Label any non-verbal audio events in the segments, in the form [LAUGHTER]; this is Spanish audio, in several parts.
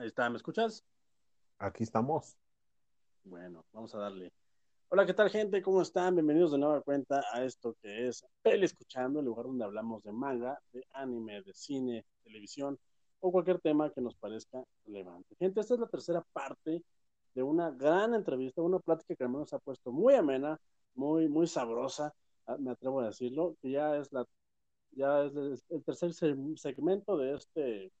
Ahí está, ¿me escuchas? Aquí estamos. Bueno, vamos a darle. Hola, ¿qué tal, gente? ¿Cómo están? Bienvenidos de nueva cuenta a esto que es Peli Escuchando, el lugar donde hablamos de manga, de anime, de cine, televisión o cualquier tema que nos parezca relevante. Gente, esta es la tercera parte de una gran entrevista, una plática que al menos ha puesto muy amena, muy, muy sabrosa, ah, me atrevo a decirlo, que ya es la ya es el tercer segmento de este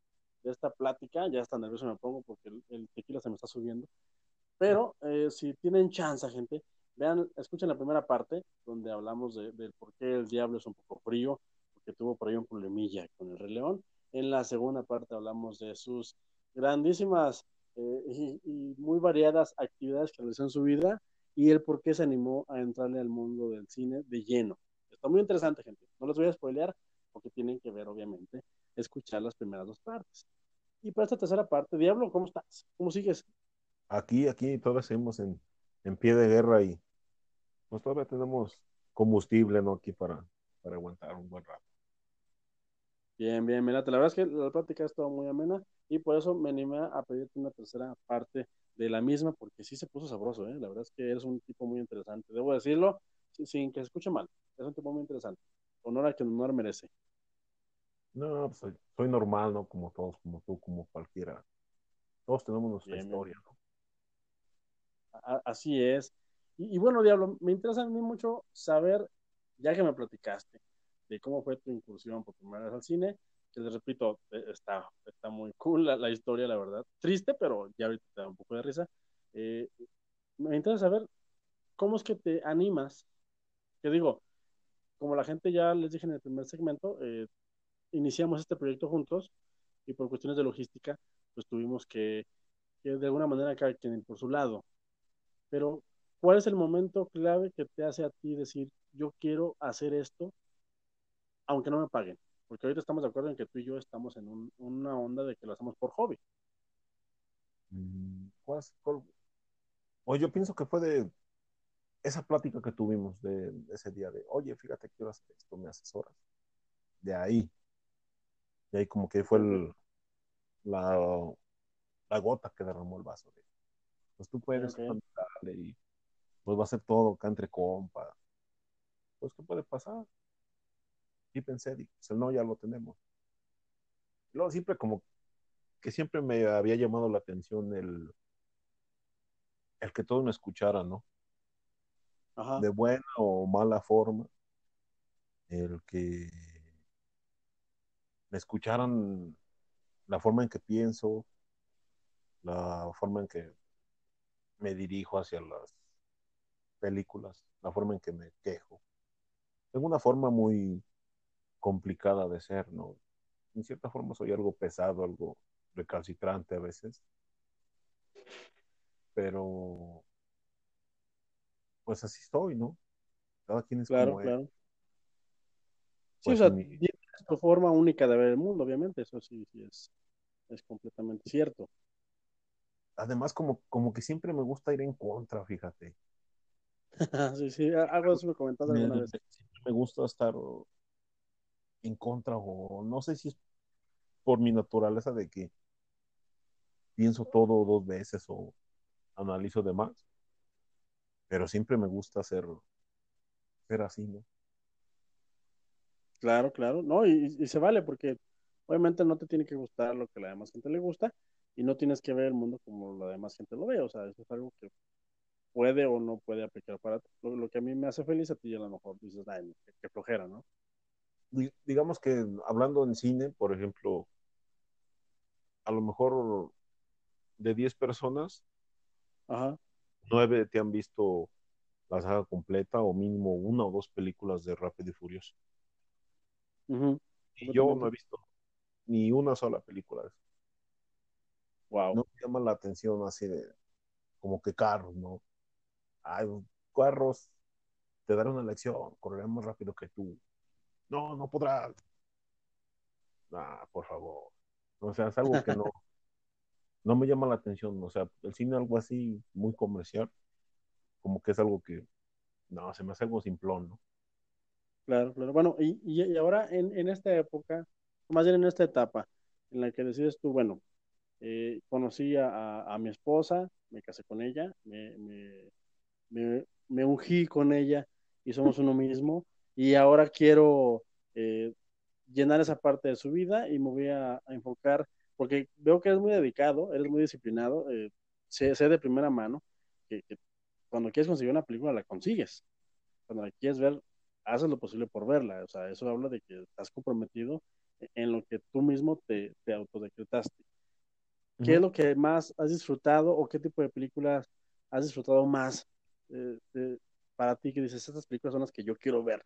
de esta plática, ya está nervioso me pongo porque el, tequila se me está subiendo, pero eh, si tienen chance, gente, vean, escuchen la primera parte, donde hablamos de, del por qué el diablo es un poco frío, porque tuvo por ahí un problemilla con el Rey León. En la segunda parte hablamos de sus grandísimas eh, y, y, muy variadas actividades que realizó en su vida y el por qué se animó a entrarle al mundo del cine de lleno. Está muy interesante, gente. No les voy a spoilear porque tienen que ver, obviamente, escuchar las primeras dos partes. Y para esta tercera parte, Diablo, ¿cómo estás? ¿Cómo sigues? Aquí, aquí todavía seguimos en, en pie de guerra y pues todavía tenemos combustible, ¿no? Aquí para, para aguantar un buen rato. Bien, bien, mira, la verdad es que la plática ha estado muy amena y por eso me animé a pedirte una tercera parte de la misma, porque sí se puso sabroso, ¿eh? La verdad es que eres un tipo muy interesante, debo decirlo, sin que se escuche mal, es un tipo muy interesante. Honor a quien honor merece. No, pues soy, soy, normal, ¿no? Como todos, como tú, como cualquiera. Todos tenemos nuestra Bien, historia, ¿no? A- Así es. Y, y bueno, Diablo, me interesa a mí mucho saber, ya que me platicaste de cómo fue tu incursión por primera vez al cine, que les repito, eh, está, está muy cool la, la historia, la verdad. Triste, pero ya ahorita te da un poco de risa. Eh, me interesa saber cómo es que te animas, que digo, como la gente ya les dije en el primer segmento, eh, iniciamos este proyecto juntos y por cuestiones de logística, pues tuvimos que, de alguna manera cada quien por su lado. Pero, ¿cuál es el momento clave que te hace a ti decir, yo quiero hacer esto, aunque no me paguen? Porque ahorita estamos de acuerdo en que tú y yo estamos en un, una onda de que lo hacemos por hobby. Mm, ¿cuál cuál- Oye, yo pienso que fue de esa plática que tuvimos de, de ese día de, oye, fíjate, quiero hacer esto, me asesoras. De ahí, de ahí como que fue el, la, la gota que derramó el vaso. De, pues tú puedes, Ok. dale, y pues va a ser todo acá entre compa. Pues, ¿qué puede pasar? Y pensé, dije, pues el no ya lo tenemos. Y luego siempre como que siempre me había llamado la atención el, el que todos me escucharan, ¿no? Ajá. De buena o mala forma. El que me escucharan la forma en que pienso, la forma en que me dirijo hacia las películas, la forma en que me quejo. Tengo una forma muy complicada de ser, ¿no? En cierta forma soy algo pesado, algo recalcitrante a veces, pero pues así estoy, ¿no? Cada quien es Claro, como claro. Sí, Pues o sea, mi- tu forma única de ver el mundo, obviamente, eso sí, sí es, es completamente cierto. además como, como que siempre me gusta ir en contra, fíjate. [LAUGHS] Sí, sí, algo eso me comentaste Me, alguna vez. siempre me gusta estar en contra o no sé si es por mi naturaleza de que pienso todo dos veces o analizo de más, pero siempre me gusta ser así, ¿no? Claro, claro, no, y, y se vale porque obviamente no te tiene que gustar lo que la demás gente le gusta y no tienes que ver el mundo como la demás gente lo ve, o sea, eso es algo que puede o no puede aplicar para ti. Lo, lo que a mí me hace feliz a ti a lo mejor dices, ay, qué, qué flojera, ¿no? Di- Digamos que hablando en cine, por ejemplo, a lo mejor de 10 personas, Ajá, 9 te han visto la saga completa o mínimo una o dos películas de Rápido y Furioso. Y yo no he visto ni una sola película de eso. Wow, No me llama la atención así de como que carros, ¿no? Ay, carros, te daré una lección, correré más rápido que tú. No, no podrás. Ah, por favor. O sea, es algo que no, [LAUGHS] no me llama la atención. O sea, el cine algo así muy comercial, como que es algo que, no, se me hace algo simplón, ¿no? Claro, claro. Bueno, y, y, ahora en, en esta época, más bien en esta etapa, en la que decides tú, bueno, eh, conocí a, a, mi esposa, me casé con ella, me, me, me, me, ungí con ella y somos uno mismo. Y ahora quiero eh, llenar esa parte de su vida y me voy a, enfocar, porque veo que eres muy dedicado, eres muy disciplinado, eh, sé, sé, de primera mano que, que, cuando quieres conseguir una película la consigues. Cuando la quieres ver, haces lo posible por verla. O sea, eso habla de que estás comprometido en lo que tú mismo te, te autodecretaste. ¿Qué es lo que más has disfrutado o qué tipo de películas has disfrutado más eh, para ti que dices, estas películas son las que yo quiero ver,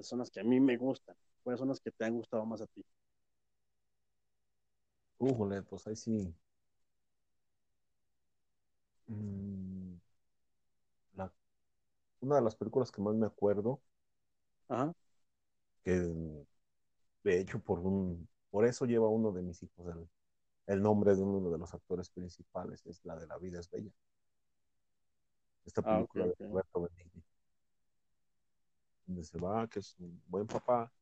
son las que a mí me gustan, cuáles son las que te han gustado más a ti? Újole, pues ahí sí. Mm, una de las películas que más me acuerdo, Ajá. que de hecho por un, por eso lleva uno de mis hijos el, el nombre de uno de los actores principales, es la de La vida es bella. Esta Ah, película de Roberto Benigni, donde se va, que es un buen papá,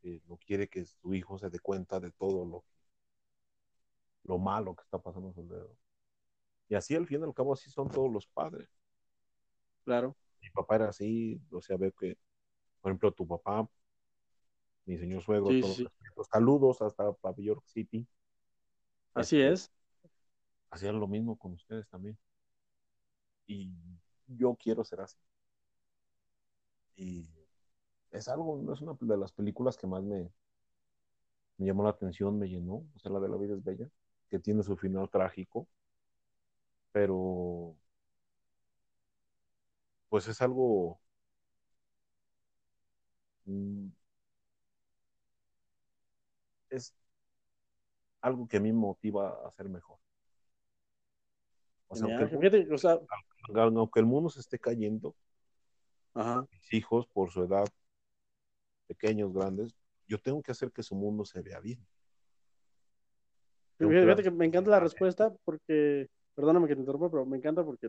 que no quiere que su hijo se dé cuenta de todo lo, lo malo que está pasando a su alrededor. Y así al fin y al cabo así son todos los padres. Claro. Mi papá era así, o sea, veo que, por ejemplo, tu papá, mi señor suegro, Sí, todos sí. los saludos hasta Nueva York City. Así Este, es. hacían lo mismo con ustedes también. Y yo quiero ser así. Y es algo, es una de las películas que más me, me llamó la atención, me llenó, o sea, la de la vida es bella, que tiene su final trágico, pero pues es algo es algo que a mí me motiva a ser mejor. O sea, aunque el, o sea, mundo, aunque el mundo se esté cayendo, ajá. mis hijos, por su edad, pequeños, grandes, yo tengo que hacer que su mundo se vea bien. Fíjate que me encanta la respuesta porque, perdóname que te interrumpa, pero me encanta porque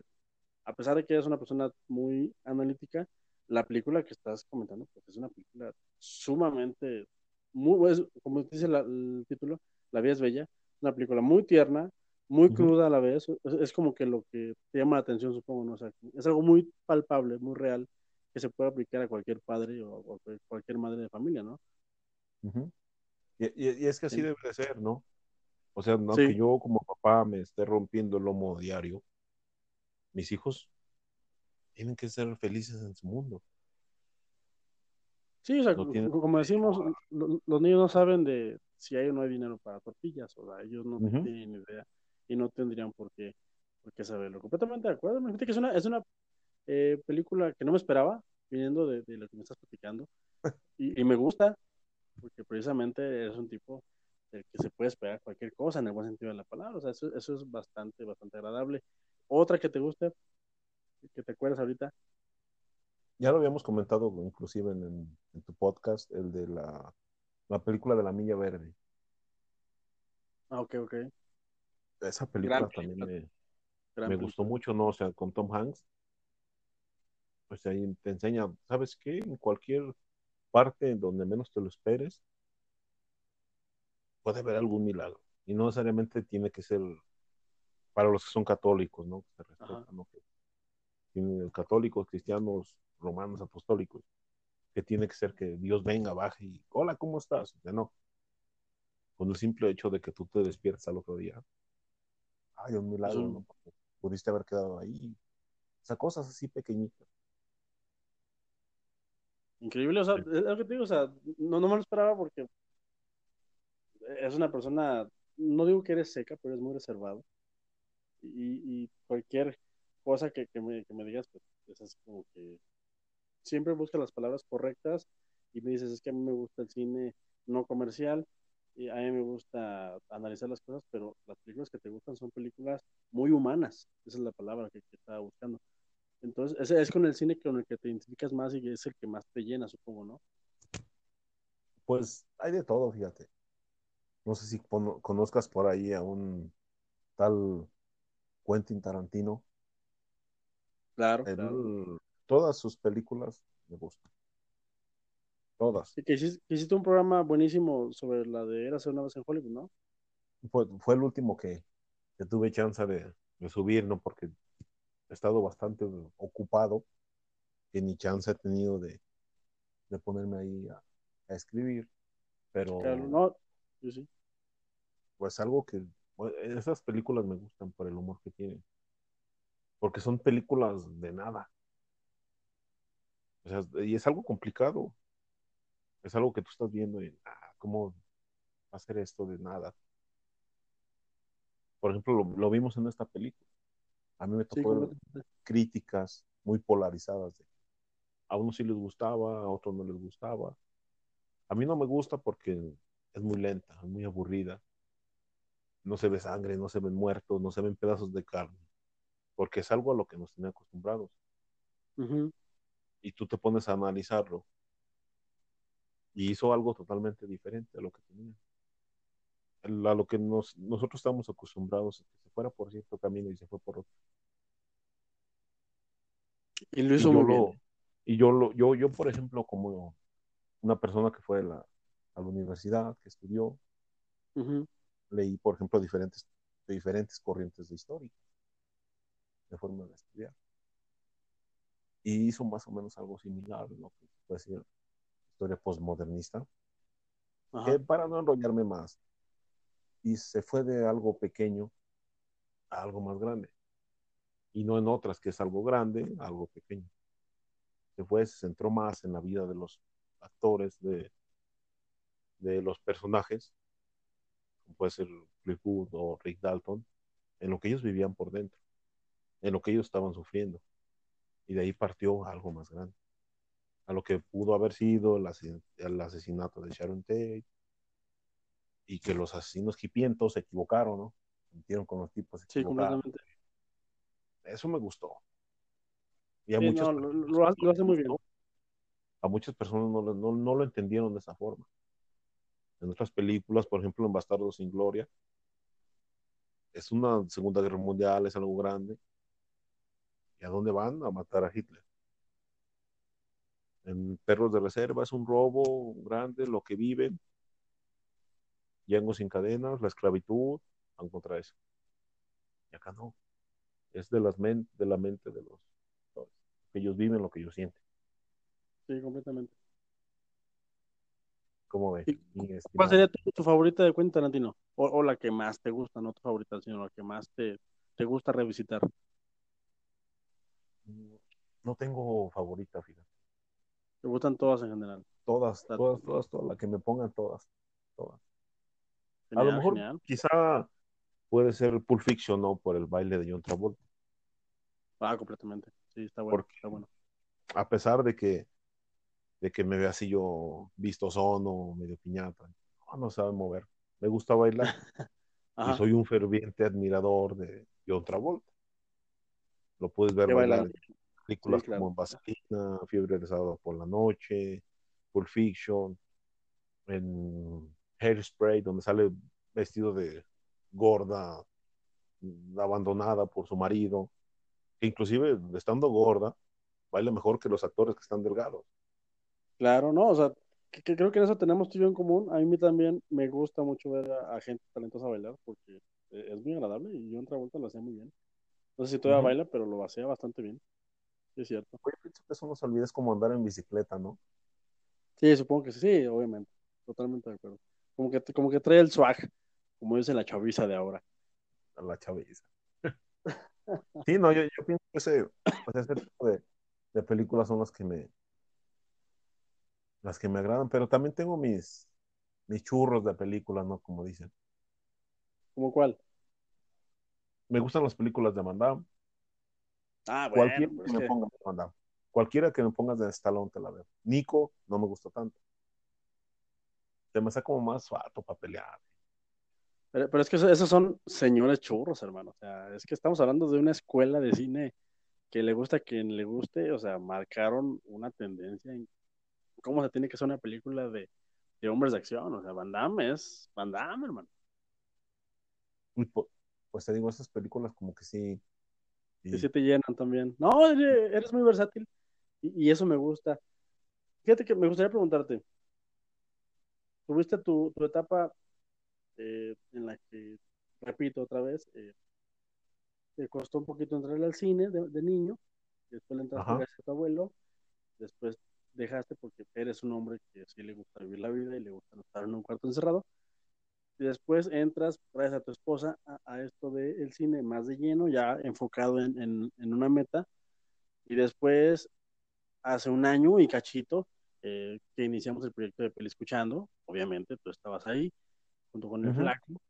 a pesar de que eres una persona muy analítica, la película que estás comentando pues, es una película sumamente, muy, es- como dice la- el título, La vida es bella, una película muy tierna, muy cruda a la vez, es, es como que lo que te llama la atención, supongo, ¿no? O sea, es algo muy palpable, muy real, que se puede aplicar a cualquier padre o, o cualquier madre de familia, ¿no? Y, y- y es que así Sí. debe de ser, ¿no? O sea, no Sí. que yo como papá me esté rompiendo el lomo diario, mis hijos tienen que ser felices en su mundo. Sí, o sea, No tienen como decimos, lo- los niños no saben de si hay o no hay dinero para tortillas, o sea, ellos no Ujú. tienen idea y no tendrían por qué, por qué saberlo. Completamente de acuerdo. Fíjate que es una, es una eh, película que no me esperaba, viniendo de, de lo que me estás platicando, [LAUGHS] y, y me gusta, porque precisamente es un tipo del que se puede esperar cualquier cosa en el buen sentido de la palabra, o sea, eso, eso es bastante, bastante agradable. Otra que te guste, que te acuerdas ahorita, Ya lo habíamos comentado inclusive en, en- en tu podcast, el de la, la película de la Milla Verde. ah, ok, ok, Esa película Gran también película. me, me película. gustó mucho, ¿no? O sea, con Tom Hanks. Pues ahí te enseña, ¿sabes qué? En cualquier parte en donde menos te lo esperes, puede haber algún milagro. Y no necesariamente tiene que ser para los que son católicos, ¿no? Que se respetan. ¿no? Que católicos, cristianos, romanos, apostólicos, que tiene que ser que Dios venga, baje y, hola, ¿cómo estás? Sea, no. Con el simple hecho de que tú te despiertas al otro día, hay un milagro, ¿no? Pudiste haber quedado ahí. O sea, cosas así pequeñitas. Increíble, o sea, Sí. es lo que te digo, o sea, no, no me lo esperaba porque es una persona, no digo que eres seca, pero es muy reservado. Y, y cualquier cosa que, que me, que me digas, pues es así como que siempre busca las palabras correctas y me dices, es que a mí me gusta el cine no comercial y a mí me gusta analizar las cosas, pero las películas que te gustan son películas muy humanas, esa es la palabra que, estaba buscando. Entonces, ese es con el cine con el que te identificas más y es el que más te llena, supongo, ¿no? Pues hay de todo, fíjate. No sé si cono- conozcas por ahí a un tal Quentin Tarantino. Claro, claro. todas sus películas me gustan. Todas. Sí, que hiciste, que hiciste un programa buenísimo sobre la de Érase una vez en Hollywood, ¿no? fue, fue el último que, que tuve chance de, de subir, ¿no? Porque he estado bastante ocupado, que ni chance he tenido de, de ponerme ahí a, a escribir. Pero, Claro, no, sí. pues algo que, bueno, esas películas me gustan por el humor que tienen. Porque son películas de nada. O sea, y es algo complicado. Es algo que tú estás viendo y, ah, ¿cómo hacer esto de nada? Por ejemplo, lo, lo vimos en esta película. A mí me Sí, tocó completamente. críticas muy polarizadas. de- a unos sí les gustaba, a otros no les gustaba. A mí no me gusta porque es muy lenta, es muy aburrida. No se ve sangre, no se ven muertos, no se ven pedazos de carne. Porque es algo a lo que nos tiene acostumbrados. Y tú te pones a analizarlo. Y hizo algo totalmente diferente a lo que tenía. El- A lo que nos, nosotros estamos acostumbrados, que se fuera por cierto camino y se fue por otro. Y lo Y hizo yo muy bien. lo, y yo lo, yo, yo, por ejemplo, como una persona que fue a la, a la universidad, que estudió, leí, por ejemplo, diferentes, diferentes corrientes de historia, de forma de estudiar. Y hizo más o menos algo similar, lo que puede decir historia postmodernista, que para no enrollarme más, y se fue de algo pequeño a algo más grande. Y no en otras, que es algo grande, a algo pequeño. Se fue, se centró más en la vida de los actores, de, de los personajes, como puede ser Cliff Booth o Rick Dalton, en lo que ellos vivían por dentro, en lo que ellos estaban sufriendo. Y de ahí partió algo más grande, a lo que pudo haber sido el, ases- el asesinato de Sharon Tate, y que los asesinos hipientos se equivocaron, ¿no? Se metieron con los tipos Sí, completamente. Eso me gustó. Y a Sí, muchas no, lo, personas lo hace, no lo les hace muy bien. A muchas personas no, no lo entendieron de esa forma. En otras películas, por ejemplo, en Bastardos sin Gloria, es una Segunda Guerra Mundial, es algo grande. ¿Y a dónde van? A matar a Hitler. En Perros de Reserva es un robo grande, lo que viven. Django sin cadenas, la esclavitud, van contra eso. Y acá no. Es de, las men- de la mente de los que ellos viven, lo que ellos sienten. Sí, completamente. ¿Cómo ves? ¿Y mi ¿Cuál sería tu, tu favorita de Quentin Tarantino? O, o la que más te gusta, no tu favorita, sino la que más te, te gusta revisitar. No tengo favorita, fíjate. Te gustan todas en general. Todas, Está- todas, todas, todas, la que me pongan todas, todas. a lo mejor genial. quizá puede ser Pulp Fiction, ¿no? Por el baile de John Travolta. Ah, completamente. Sí, está bueno, Porque- está bueno. A pesar de que, de que me vea así yo vistosón o medio piñata, no, no sabe mover. Me gusta bailar [LAUGHS] y soy un ferviente admirador de John Travolta. Lo puedes ver bailar en películas Sí, claro. como Vaselina, Fiebre de sábado por la noche, Pulp Fiction, en Hairspray, donde sale vestido de gorda, abandonada por su marido, que inclusive estando gorda, baila mejor que los actores que están delgados. Claro, no, o sea, que, que creo que en eso tenemos tú y yo en común. A mí también me gusta mucho ver a, a gente talentosa bailar porque eh, es muy agradable y John Travolta lo hacía muy bien. No sé si todavía baila, pero lo hacía bastante bien. Sí, es cierto. Oye, pienso que eso nos olvida es como andar en bicicleta, ¿no? Sí, supongo que sí, sí, obviamente. Totalmente de acuerdo. Como que, como que trae el swag, como dice la chaviza de ahora. A la chaviza. [LAUGHS] sí, no, yo, yo pienso que ese, pues ese tipo de, de películas son las que me las que me agradan, pero también tengo mis, mis churros de películas, ¿no? Como dicen. ¿Como cuál? Me gustan las películas de Van Damme. Ah, bueno, Cualquiera pues que me pongas de Van Damme. Cualquiera que me pongas de Stallone te la veo. Nico no me gustó tanto. Se me hace como más suato para pelear. Pero, pero es que eso- esos son señores churros, hermano. O sea, es que estamos hablando de una escuela de cine que le gusta a quien le guste. O sea, marcaron una tendencia en cómo se tiene que hacer una película de, de hombres de acción. O sea, Van Damme es Van Damme, hermano. Pues te digo, esas películas como que sí. Sí. sí te llenan también. No, eres muy versátil y, y eso me gusta. Fíjate que me gustaría preguntarte, tuviste tu, tu etapa eh, en la que, repito otra vez, eh, te costó un poquito entrar al cine de, niño, después le entraste gracias a tu abuelo, después dejaste porque eres un hombre que sí le gusta vivir la vida y le gusta estar en un cuarto encerrado, y después entras, gracias a tu esposa, a, esto del cine más de lleno, ya enfocado en, una meta, y después, hace un año y cachito, eh, que iniciamos el proyecto de Peli Escuchando, obviamente tú estabas ahí, junto con el Flaco,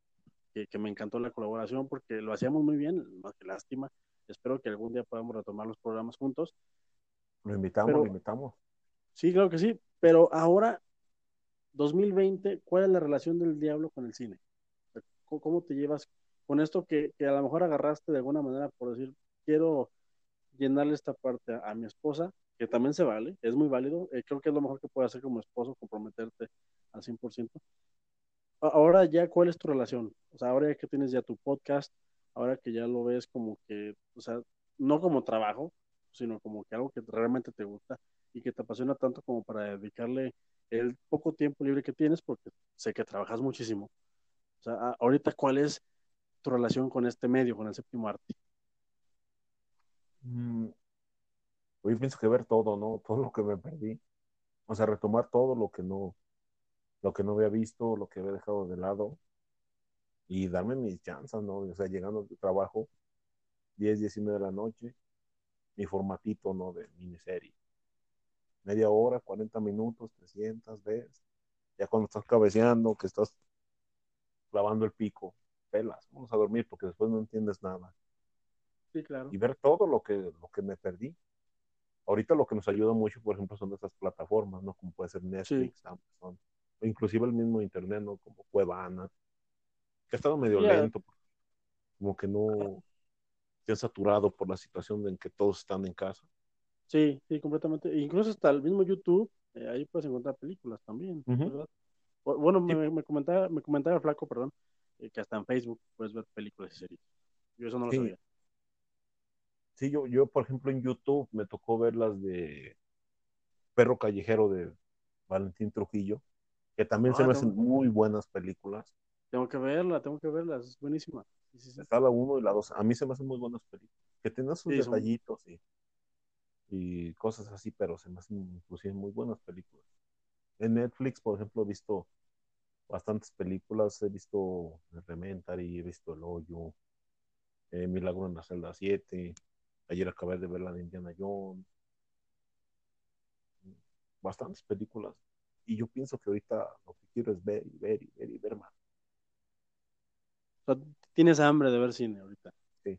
que, me encantó la colaboración porque lo hacíamos muy bien, más que lástima. Espero que algún día podamos retomar los programas juntos. Lo invitamos, lo invitamos. Sí, claro que sí, pero ahora 2020, ¿cuál es la relación del diablo con el cine? ¿Cómo te llevas con esto que, a lo mejor agarraste de alguna manera por decir, quiero llenarle esta parte a, mi esposa, que también se vale, es muy válido, eh, creo que es lo mejor que puedes hacer como esposo, comprometerte al 100%. Ahora ya, ¿cuál es tu relación? O sea, ahora que tienes ya tu podcast, ahora que ya lo ves como que, o sea, no como trabajo, sino como que algo que realmente te gusta y que te apasiona tanto como para dedicarle el poco tiempo libre que tienes, porque sé que trabajas muchísimo. O sea, ahorita, ¿cuál es tu relación con este medio, con el séptimo arte? Mm, hoy pienso que ver todo, ¿no? [LAUGHS] Todo lo que me perdí. O sea, retomar todo lo que no, lo que no había visto, lo que había dejado de lado y darme mis chances, ¿no? O sea, llegando de trabajo, 10, 10 y media de la noche, mi formatito, ¿no? De miniserie media hora, 40 minutos, 300 veces. Ya cuando estás cabeceando, que estás clavando el pico, pelas, vamos a dormir porque después no entiendes nada. Sí, claro. Y ver todo lo que, lo que me perdí. Ahorita lo que nos ayuda mucho, por ejemplo, son estas plataformas, ¿no? Como puede ser Netflix, Amazon, o inclusive el mismo Internet, ¿no? Como Cuevana, que ha estado medio lento, como que no se ha saturado por la situación en que todos están en casa. Sí, sí, completamente. Incluso hasta el mismo YouTube, eh, ahí puedes encontrar películas también, Bueno, me, comentaba, me comentaba Flaco, perdón, eh, que hasta en Facebook puedes ver películas y series. Yo eso no lo sabía. Sí, yo, yo, por ejemplo, en YouTube me tocó ver las de Perro Callejero de Valentín Trujillo, que también se me hacen muy buenas películas. Tengo que verla, tengo que verla, es buenísima. Está la 1 y la 2. A mí se me hacen muy buenas películas. Que tienen sus detallitos y y cosas así, pero se me hacen inclusive muy buenas películas. En Netflix, por ejemplo, he visto bastantes películas, he visto Elementary, he visto El Hoyo, eh, Milagro en la celda 7, ayer acabé de ver la de Indiana Jones, bastantes películas. Y yo pienso que ahorita lo que quiero es ver y ver y ver y ver más. tienes hambre de ver cine ahorita. Sí.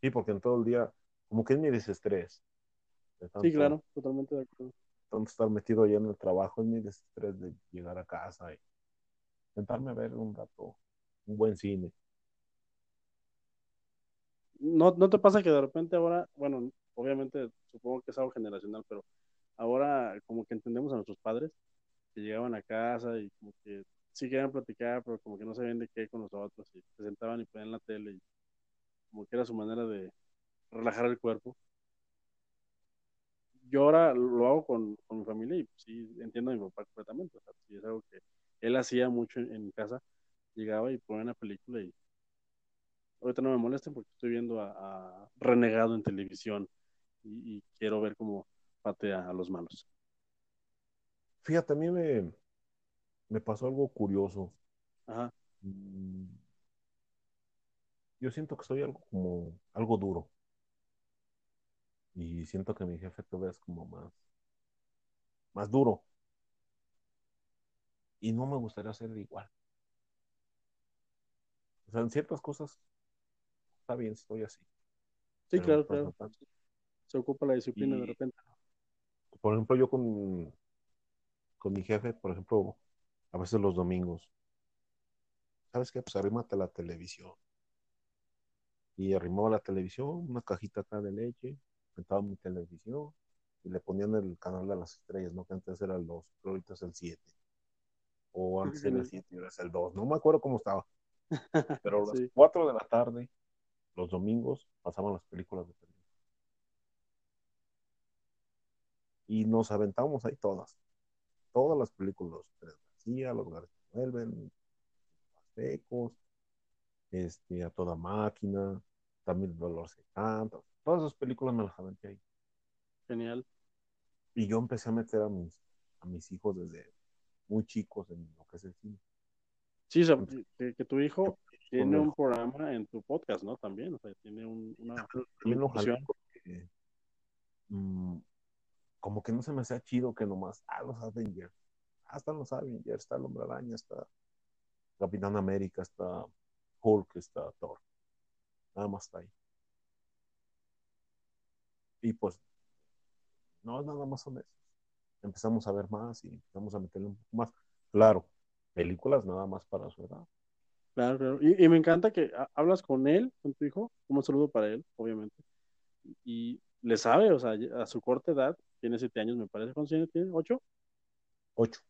Sí, porque en todo el día, como que es mi desestrés sí, claro, totalmente de acuerdo. Tanto estar metido allá en el trabajo es mi desestrés de llegar a casa y sentarme a ver un rato, un buen cine. ¿No, ¿No te pasa que de repente ahora, bueno, obviamente supongo que es algo generacional, pero ahora como que entendemos a nuestros padres que llegaban a casa y como que sí querían platicar, pero como que no sabían de qué con nosotros y se sentaban y ponían la tele y como que era su manera de relajar el cuerpo yo ahora lo hago con, mi familia y sí entiendo a mi papá completamente. O sea, es algo que él hacía mucho en, casa. Llegaba y ponía una película y ahorita no me molesten porque estoy viendo a, Renegado en televisión y, quiero ver cómo patea a los malos. Fíjate, a mí me, me pasó algo curioso. Ajá. Mm, yo siento que soy algo como algo duro. Y siento que mi jefe todavía es como más, más duro. Y no me gustaría ser igual. O sea, en ciertas cosas está bien, estoy así. Sí, claro, claro. Se ocupa la disciplina de repente. Por ejemplo, yo con, con mi jefe, por ejemplo, a veces los domingos, ¿sabes qué? Pues arrímate la televisión. Y arrimaba la televisión, una cajita acá de leche, sentaba mi televisión y le ponían el canal de las estrellas, ¿no? Que antes era el 2, pero ahorita es el 7. O antes era el 7 y ahora es el 2. No me acuerdo cómo estaba. [LAUGHS] Pero a las 4 de la tarde, los domingos, pasaban las películas de televisión. Y nos aventamos ahí todas. Todas las películas, los Tres García, los García vuelven, Aztecos, este, A Toda Máquina, también El Dolor se canta. Todas esas películas me las aventé ahí. Genial. Y yo empecé a meter a mis, a mis hijos desde muy chicos en lo que es el cine. Sí, o sea, que, que tu hijo tiene un programa en tu podcast, ¿no? También, o sea, tiene un, una También lo jalé porque, mm, como que no se me hacía chido que nomás, ah, los Avengers, ah, están los Avengers, está el Hombre Araña, está Capitán América, está Hulk, está Thor. Nada más está ahí. Y pues, no, nada más son esos. Empezamos a ver más y empezamos a meterle un poco más. Claro, películas nada más para su edad. Claro, claro. Y, y me encanta que ha- hablas con él, con tu hijo, un saludo para él, obviamente. Y le sabe, o sea, a su corta edad, tiene siete años, me parece. ¿Cuántos años tiene? ¿Ocho? Ocho.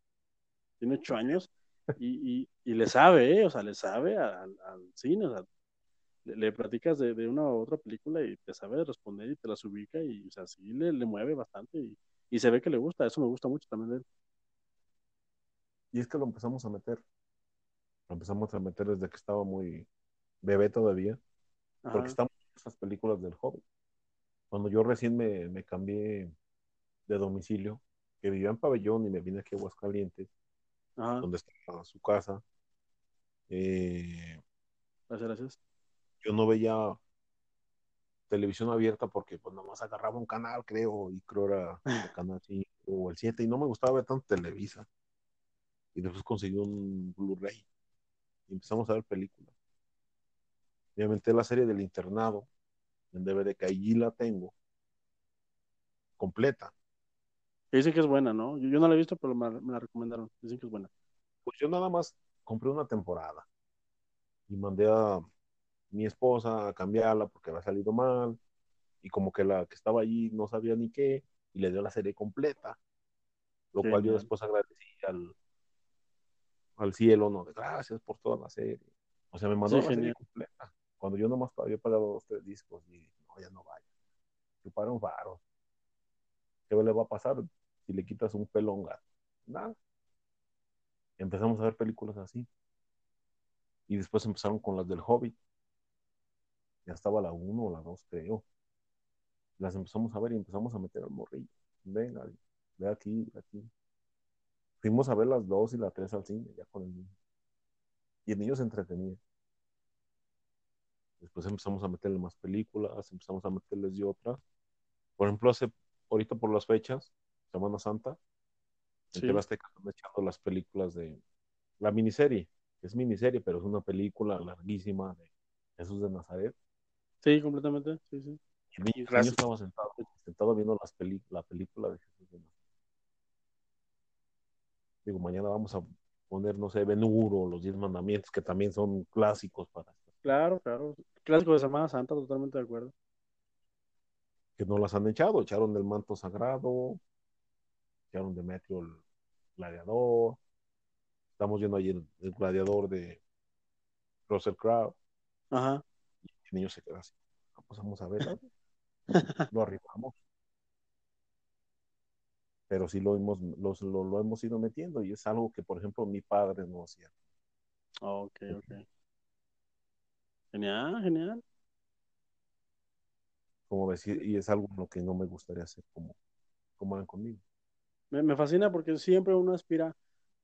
Tiene ocho años y, y, y le sabe, ¿eh? O sea, le sabe al, al cine, o sea, le, platicas de, de una u otra película y te sabe responder y te las ubica y, o sea, sí le, le mueve bastante y, y se ve que le gusta, eso me gusta mucho también de él. Y es que lo empezamos a meter. Lo empezamos a meter desde que estaba muy bebé todavía. Ajá, Porque estamos en esas películas del Hobbit. Cuando yo recién me, me cambié de domicilio, que vivía en Pabellón y me vine aquí a Aguascalientes, ajá, donde estaba su casa, eh, gracias, gracias. Yo no veía televisión abierta porque pues nomás agarraba un canal, creo, y creo era el [LAUGHS] canal 5 o el 7, y no me gustaba ver tanto Televisa. Y después conseguí un Blu-ray y empezamos a ver películas. Obviamente la serie del internado en DVD que allí la tengo completa. Dicen que es buena, ¿no? Yo, yo no la he visto, pero me, me la recomendaron. Dicen que es buena. Pues yo nada más compré una temporada y mandé a mi esposa a cambiarla porque había salido mal y como que la que estaba allí no sabía ni qué y le dio la serie completa, lo cual yo después agradecí al, al cielo, no, de gracias por toda la serie. O sea, me mandó Sí, la serie completa. Cuando yo nomás había pagado dos, tres discos y dije, no, ya no vaya. Chuparon varos. ¿Qué le va a pasar si le quitas un pelón gato? Nada. Empezamos a ver películas así. Y después empezaron con las del Hobbit. Ya estaba la 1 o la 2, creo. Las empezamos a ver y empezamos a meter al morrillo. Venga, ve aquí, ve aquí. Fuimos a ver las 2 y la 3 al cine, ya con el niño. Y el niño se entretenía. Después empezamos a meterle más películas, empezamos a meterles de otras. Por ejemplo, hace, ahorita por las fechas, Semana Santa, en Sí. Azteca están echando las películas de la miniserie, que es miniserie, pero es una película larguísima de Jesús de Nazaret. Sí, completamente. Sí, sí. Y el niño, el niño Gracias. estaba sentado, sentado viendo las peli- la película de Jesús de Nazaret. Digo, mañana vamos a poner, no sé, Ben Hur o los Diez Mandamientos, que también son clásicos para Claro, claro. Clásico de Semana Santa, totalmente de acuerdo. que no las han echado. Echaron del manto sagrado, echaron de Metro el gladiador. Estamos viendo ayer el, el gladiador de Russell Crowe. Ajá. El niño se queda así. "Ah, pues vamos a ver. [LAUGHS] lo arribamos. Pero sí lo hemos, lo, lo hemos ido metiendo y es algo que, por ejemplo, mi padre no hacía. Ok, ok. Genial, genial. Como decir, y es algo lo que no me gustaría hacer como, como hagan conmigo. Me, me fascina porque siempre uno aspira,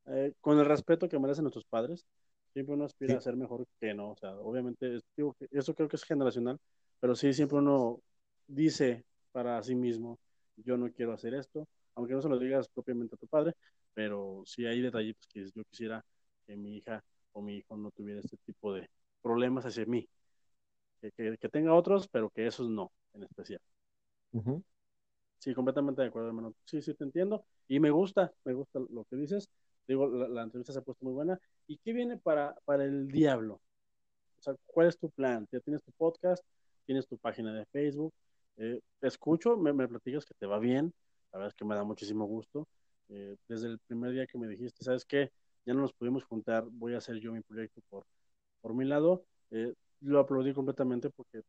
eh, con el respeto que merecen nuestros padres, siempre uno aspira Sí. a ser mejor que no. O sea, obviamente, es- digo que eso creo que es generacional, pero sí, siempre uno dice para sí mismo, yo no quiero hacer esto, aunque no se lo digas propiamente a tu padre, pero sí hay detallitos que yo quisiera que mi hija o mi hijo no tuviera este tipo de problemas hacia mí. Que, que- que tenga otros, pero que esos no, en especial. Sí, completamente de acuerdo, hermano. Sí, sí, te entiendo. Y me gusta, me gusta lo que dices. Digo, la, entrevista se ha puesto muy buena. ¿Y qué viene para, para el diablo? O sea, ¿cuál es tu plan? Ya tienes tu podcast, tienes tu página de Facebook. Eh, escucho, me, me platicas que te va bien. La verdad es que me da muchísimo gusto. Eh, desde el primer día que me dijiste, ¿sabes qué? Ya no nos pudimos juntar, voy a hacer yo mi proyecto por, por mi lado. Eh, lo aplaudí completamente porque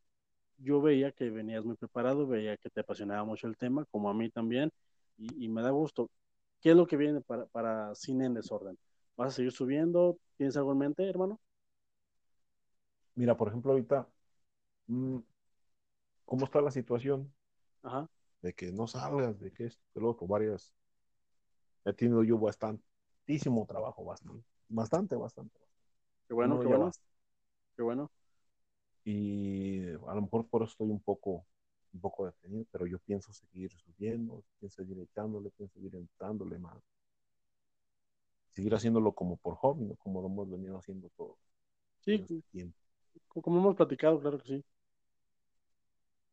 yo veía que venías muy preparado, veía que te apasionaba mucho el tema, como a mí también, y me da gusto. ¿Qué es lo que viene para, para Cine en Desorden? ¿Vas a seguir subiendo? ¿Tienes algo en mente, hermano? Mira, por ejemplo, ahorita, mm, ¿cómo está la situación? Ajá. De que no salgas, de que esto, que lo otro, varias. He tenido yo bastantísimo trabajo, bastante, bastante, bastante. Qué bueno, No, qué bueno. Qué bueno. Y a lo mejor por eso estoy un poco, un poco detenido, pero yo pienso seguir subiendo, pienso seguir echándole, pienso seguir entrándole más. Seguir haciéndolo como por hobby, ¿no? Como lo hemos venido haciendo todo, Sí, este tiempo. como hemos platicado, claro que sí.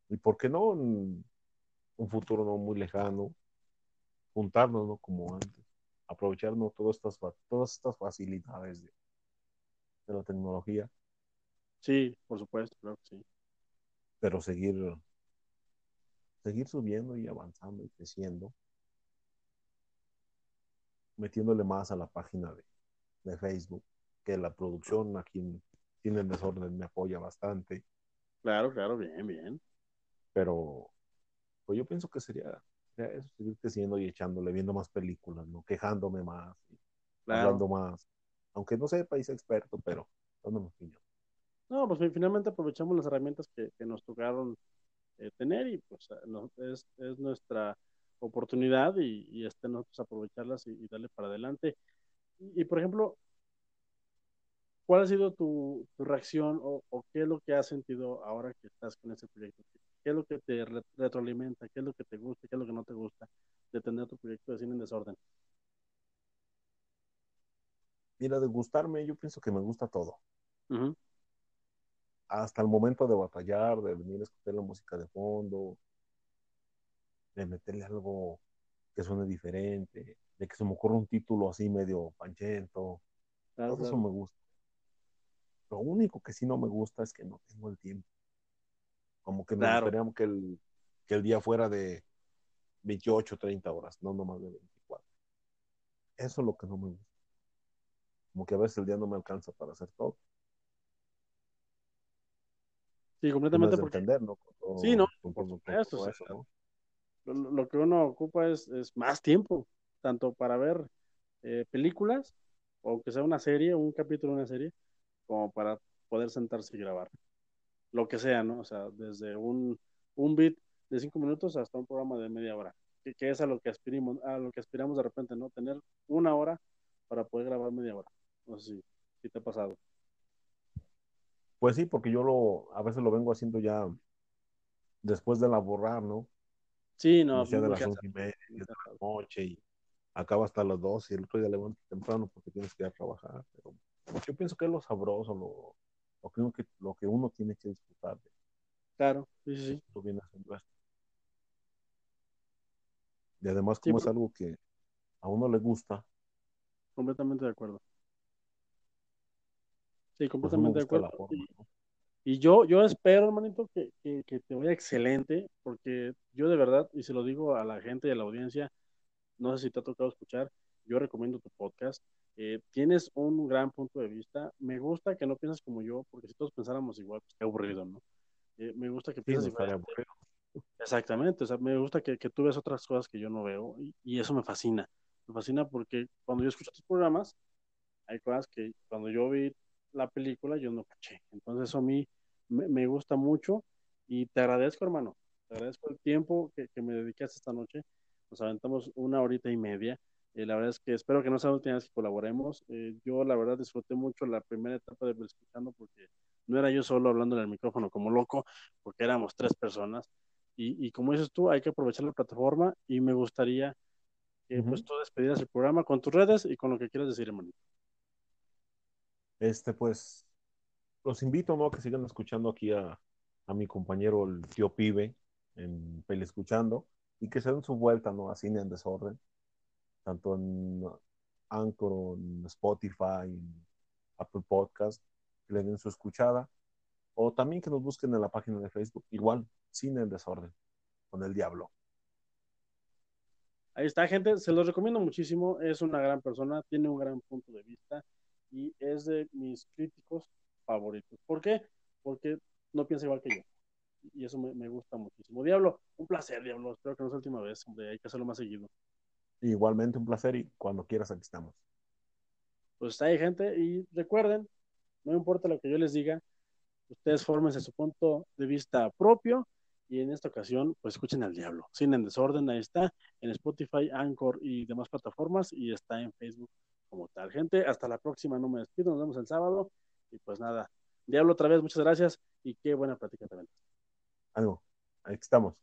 Y por qué no en un futuro no muy lejano, juntarnos, ¿no? Como antes, aprovecharnos todas estas, todas estas facilidades de, de la tecnología, Sí, por supuesto, claro que sí. pero seguir, seguir subiendo y avanzando y creciendo, metiéndole más a la página de, de Facebook, que la producción aquí en Cine en Desorden me apoya bastante, Claro, claro, bien, bien. pero pues yo pienso que sería, sería eso, seguir creciendo y echándole, viendo más películas, ¿no? Quejándome más, Claro. hablando más, aunque no sepa y sea experto, pero dando mi opinión. No, pues fi- finalmente aprovechamos las herramientas que, que nos tocaron eh, tener y pues eh, no- es, es nuestra oportunidad y, y este nosotros aprovecharlas y, y darle para adelante. Y, y, por ejemplo, ¿cuál ha sido tu, tu reacción o, o qué es lo que has sentido ahora que estás con ese proyecto? ¿Qué es lo que te re- retroalimenta? ¿Qué es lo que te gusta? ¿Qué es lo que no te gusta de tener tu proyecto de cine en desorden? Mira, de gustarme, yo pienso que me gusta todo. Ujú, Hasta el momento de batallar, de venir a escuchar la música de fondo, de meterle algo que suene diferente, de que se me ocurra un título así medio panchento, claro, todo eso claro. me gusta. Lo único que sí no me gusta es que no tengo el tiempo. Como que me Claro. gustaría que el, que el día fuera de 28, 30 horas, no nomás de 24. Eso es lo que no me gusta. Como que a veces el día no me alcanza para hacer todo. Sí, completamente porque Sí, no, por supuesto, eso, ¿no? lo, lo que uno ocupa es, es más tiempo, tanto para ver eh, películas, o que sea una serie, un capítulo de una serie, como para poder sentarse y grabar. Lo que sea, ¿no? O sea, desde un, un beat de cinco minutos hasta un programa de media hora, que, que es a lo que aspiramos, a lo que aspiramos de repente, ¿no? Tener una hora para poder grabar media hora. No sé si, si te ha pasado. Pues sí, porque yo lo, a veces lo vengo haciendo ya después de laborar, ¿no? Sí, no, No sea de las once y media, de la noche y acaba hasta las 12 y el otro día levantas temprano porque tienes que ir a trabajar. Pero yo pienso que es lo sabroso, lo, lo, que, uno, lo que uno tiene que disfrutar de Claro, sí, sí, sí. esto viene haciendo esto. Y además, Sí, como es por- algo que a uno le gusta, completamente de acuerdo. Sí, pues completamente de acuerdo. forma, Y, ¿no? y yo, yo espero, hermanito, que, que, que te vaya excelente, porque yo de verdad, y se lo digo a la gente y a la audiencia, no sé si te ha tocado escuchar, yo recomiendo tu podcast. Eh, tienes un gran punto de vista. Me gusta que no pienses como yo, porque si todos pensáramos igual, pues qué aburrido, ¿no? Eh, me gusta que Sí, pienses diferente. aburrido. Exactamente, o sea, me gusta que, que tú ves otras cosas que yo no veo y, y eso me fascina. Me fascina porque cuando yo escucho tus programas, hay cosas que cuando yo vi la película yo no caché. Entonces eso a mí me, me gusta mucho y te agradezco, hermano. Te agradezco el tiempo que, que me dedicaste esta noche. Nos aventamos una horita y media. Eh, la verdad es que espero que no sea la última vez que colaboremos. Eh, yo la verdad disfruté mucho la primera etapa de escuchando porque no era yo solo hablando en el micrófono como loco, porque éramos tres personas. Y, y como dices tú, hay que aprovechar la plataforma y me gustaría que pues tú despedieras el programa con tus redes y con lo que quieras decir, hermano. Este, pues, los invito, ¿no? Que sigan escuchando aquí a, a mi compañero, el tío Pibe, en Pele Escuchando, y que se den su vuelta, ¿no? A Cine en Desorden, tanto en Anchor, en Spotify, Apple Podcast, que le den su escuchada, o también que nos busquen en la página de Facebook, igual, Cine en Desorden, con el Diablo. Ahí está, gente, se los recomiendo muchísimo. Es una gran persona, tiene un gran punto de vista y es de mis críticos favoritos. ¿Por qué? Porque no piensa igual que yo. Y eso me, me gusta muchísimo. Diablo, un placer, Diablo. Espero que no sea la última vez. Hombre, hay que hacerlo más seguido. Igualmente un placer y cuando quieras aquí estamos. Pues está ahí, gente. Y recuerden, no importa lo que yo les diga, Ustedes fórmense su punto de vista propio y en esta ocasión, pues escuchen al diablo. Sin en desorden, ahí está, en Spotify, Anchor y demás plataformas y está en Facebook como tal. Gente, hasta la próxima, no me despido, nos vemos el sábado y pues nada, diablo otra vez, muchas gracias y qué buena plática también. Algo, ahí estamos.